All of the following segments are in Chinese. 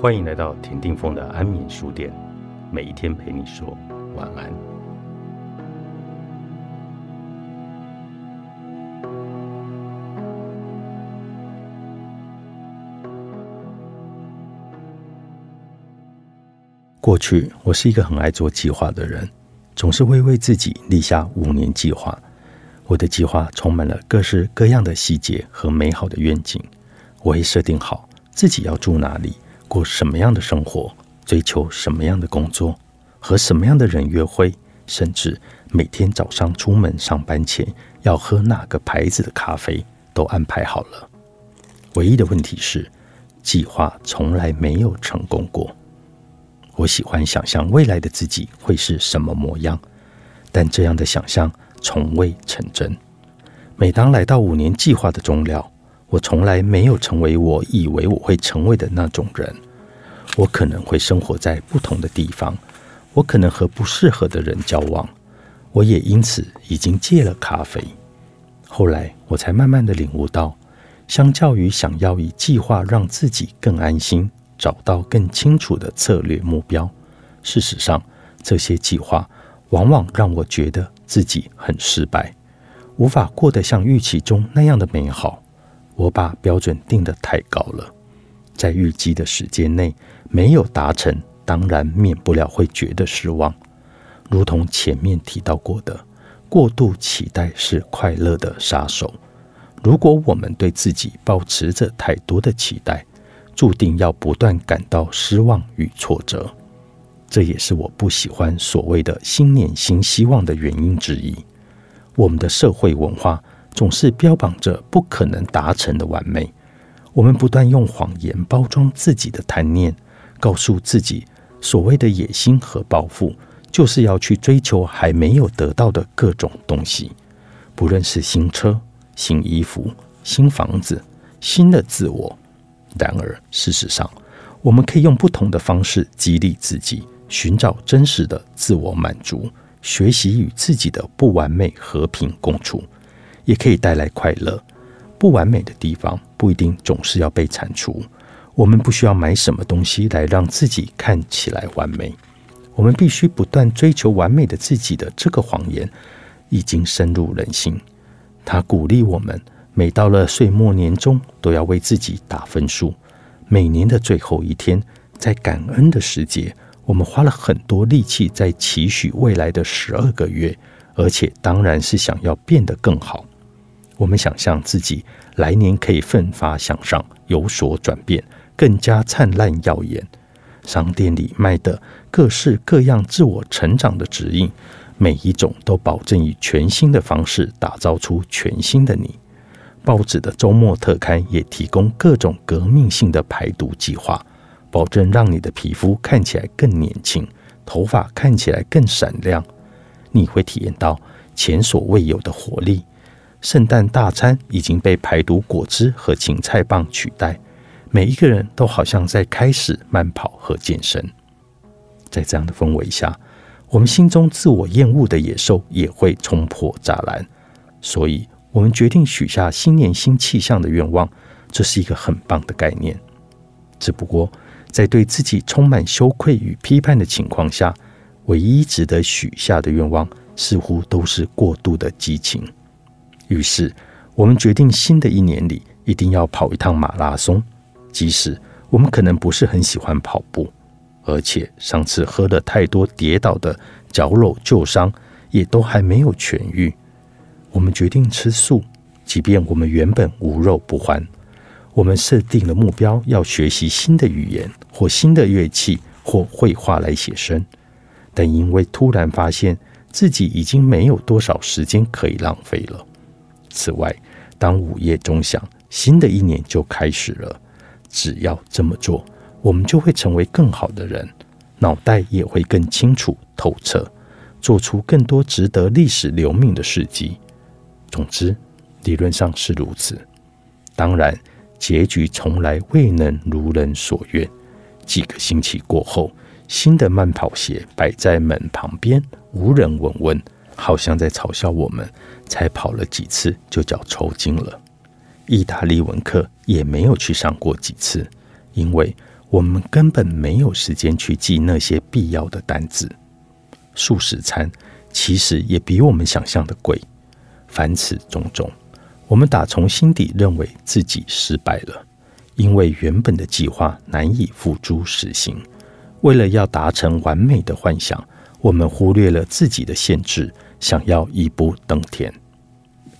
欢迎来到田定峰的安眠书店，每一天陪你说晚安。过去，我是一个很爱做计划的人，总是会为自己立下五年计划。我的计划充满了各式各样的细节和美好的愿景。我会设定好自己要住哪里。过什么样的生活，追求什么样的工作，和什么样的人约会，甚至每天早上出门上班前要喝哪个牌子的咖啡，都安排好了。唯一的问题是，计划从来没有成功过。我喜欢想象未来的自己会是什么模样，但这样的想象从未成真。每当来到五年计划的终了。我从来没有成为我以为我会成为的那种人。我可能会生活在不同的地方，我可能和不适合的人交往，我也因此已经戒了咖啡。后来我才慢慢的领悟到，相较于想要以计划让自己更安心，找到更清楚的策略目标，事实上这些计划往往让我觉得自己很失败，无法过得像预期中那样的美好。我把标准定得太高了，在预计的时间内没有达成，当然免不了会觉得失望。如同前面提到过的，过度期待是快乐的杀手。如果我们对自己保持着太多的期待，注定要不断感到失望与挫折。这也是我不喜欢所谓的新年新希望的原因之一。我们的社会文化。总是标榜着不可能达成的完美，我们不断用谎言包装自己的贪念，告诉自己所谓的野心和抱负，就是要去追求还没有得到的各种东西，不论是新车、新衣服、新房子、新的自我。然而，事实上，我们可以用不同的方式激励自己，寻找真实的自我满足，学习与自己的不完美和平共处。也可以带来快乐。不完美的地方不一定总是要被铲除。我们不需要买什么东西来让自己看起来完美。我们必须不断追求完美的自己的这个谎言已经深入人心。他鼓励我们，每到了岁末年终都要为自己打分数。每年的最后一天，在感恩的时节，我们花了很多力气在期许未来的十二个月，而且当然是想要变得更好。我们想象自己来年可以奋发向上，有所转变，更加灿烂耀眼。商店里卖的各式各样自我成长的指引，每一种都保证以全新的方式打造出全新的你。报纸的周末特刊也提供各种革命性的排毒计划，保证让你的皮肤看起来更年轻，头发看起来更闪亮。你会体验到前所未有的活力。圣诞大餐已经被排毒果汁和芹菜棒取代，每一个人都好像在开始慢跑和健身。在这样的氛围下，我们心中自我厌恶的野兽也会冲破栅栏。所以，我们决定许下新年新气象的愿望，这是一个很棒的概念。只不过，在对自己充满羞愧与批判的情况下，唯一值得许下的愿望，似乎都是过度的激情。于是，我们决定新的一年里一定要跑一趟马拉松，即使我们可能不是很喜欢跑步，而且上次喝了太多跌倒的脚肉旧伤也都还没有痊愈。我们决定吃素，即便我们原本无肉不欢。我们设定了目标，要学习新的语言或新的乐器或绘画来写生，但因为突然发现自己已经没有多少时间可以浪费了。此外，当午夜钟响，新的一年就开始了。只要这么做，我们就会成为更好的人，脑袋也会更清楚透彻，做出更多值得历史留名的事迹。总之，理论上是如此。当然，结局从来未能如人所愿。几个星期过后，新的慢跑鞋摆在门旁边，无人闻问。好像在嘲笑我们，才跑了几次就脚抽筋了。意大利文课也没有去上过几次，因为我们根本没有时间去记那些必要的单子。素食餐其实也比我们想象的贵。凡此种种，我们打从心底认为自己失败了，因为原本的计划难以付诸实行。为了要达成完美的幻想，我们忽略了自己的限制，想要一步登天。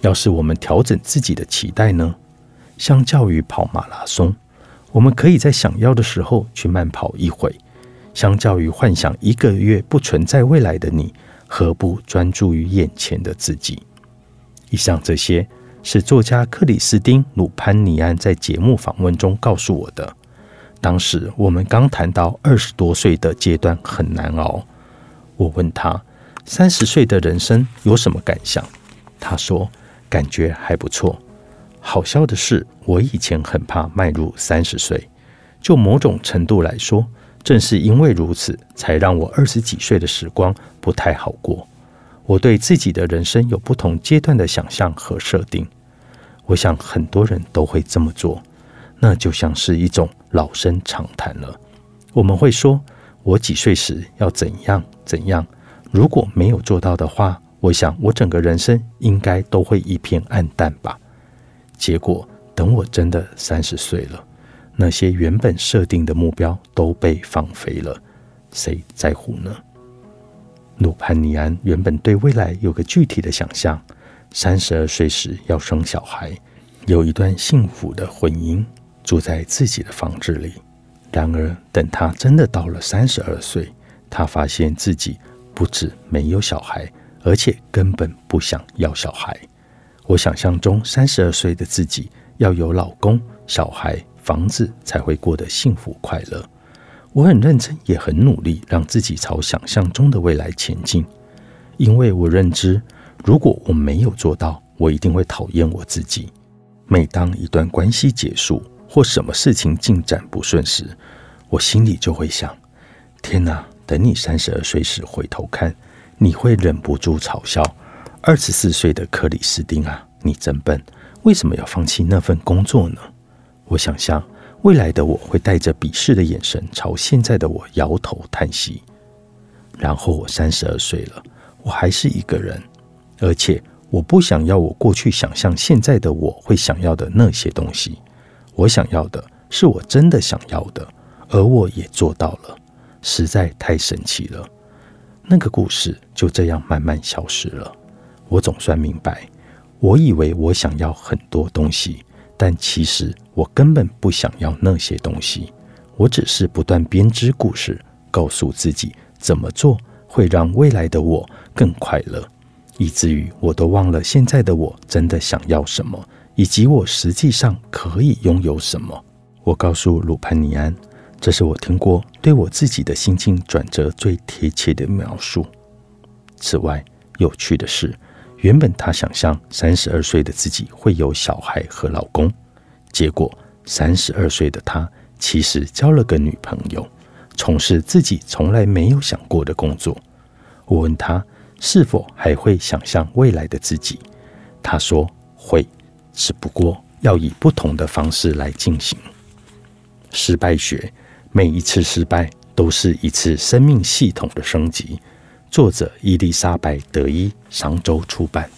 要是我们调整自己的期待呢？相较于跑马拉松，我们可以在想要的时候去慢跑一会；相较于幻想一个月不存在未来的你，何不专注于眼前的自己？以上这些是作家克里斯汀·鲁潘尼安在节目访问中告诉我的。当时我们刚谈到二十多岁的阶段很难熬，我问他三十岁的人生有什么感想？他说感觉还不错。好笑的是，我以前很怕迈入三十岁，就某种程度来说，正是因为如此，才让我二十几岁的时光不太好过。我对自己的人生有不同阶段的想象和设定，我想很多人都会这么做，那就像是一种老生常谈了。我们会说，我几岁时要怎样怎样，如果没有做到的话，我想我整个人生应该都会一片暗淡吧。结果，等我真的三十岁了，那些原本设定的目标都被放飞了，谁在乎呢？鲁潘尼安原本对未来有个具体的想象：三十二岁时要生小孩，有一段幸福的婚姻，住在自己的房子里。然而，等他真的到了三十二岁，他发现自己不止没有小孩，而且根本不想要小孩。我想象中三十二岁的自己要有老公、小孩、房子才会过得幸福快乐。我很认真，也很努力，让自己朝想象中的未来前进。因为我认知，如果我没有做到，我一定会讨厌我自己。每当一段关系结束或什么事情进展不顺时，我心里就会想：天哪！等你三十二岁时回头看，你会忍不住嘲笑。二十四岁的克里斯汀啊，你真笨！为什么要放弃那份工作呢？我想象未来的我会带着鄙视的眼神朝现在的我摇头叹息。然后我三十二岁了，我还是一个人，而且我不想要我过去想象现在的我会想要的那些东西。我想要的是我真的想要的，而我也做到了，实在太神奇了。那个故事就这样慢慢消失了。我总算明白，我以为我想要很多东西，但其实我根本不想要那些东西。我只是不断编织故事，告诉自己怎么做会让未来的我更快乐，以至于我都忘了现在的我真的想要什么，以及我实际上可以拥有什么。我告诉鲁潘尼安，这是我听过对我自己的心境转折最贴切的描述。此外，有趣的是。原本他想象三十二岁的自己会有小孩和老公，结果三十二岁的他其实交了个女朋友，从事自己从来没有想过的工作。我问他是否还会想象未来的自己，他说会，只不过要以不同的方式来进行。失败学，每一次失败都是一次生命系统的升级。作者伊丽莎白·德伊，商周出版。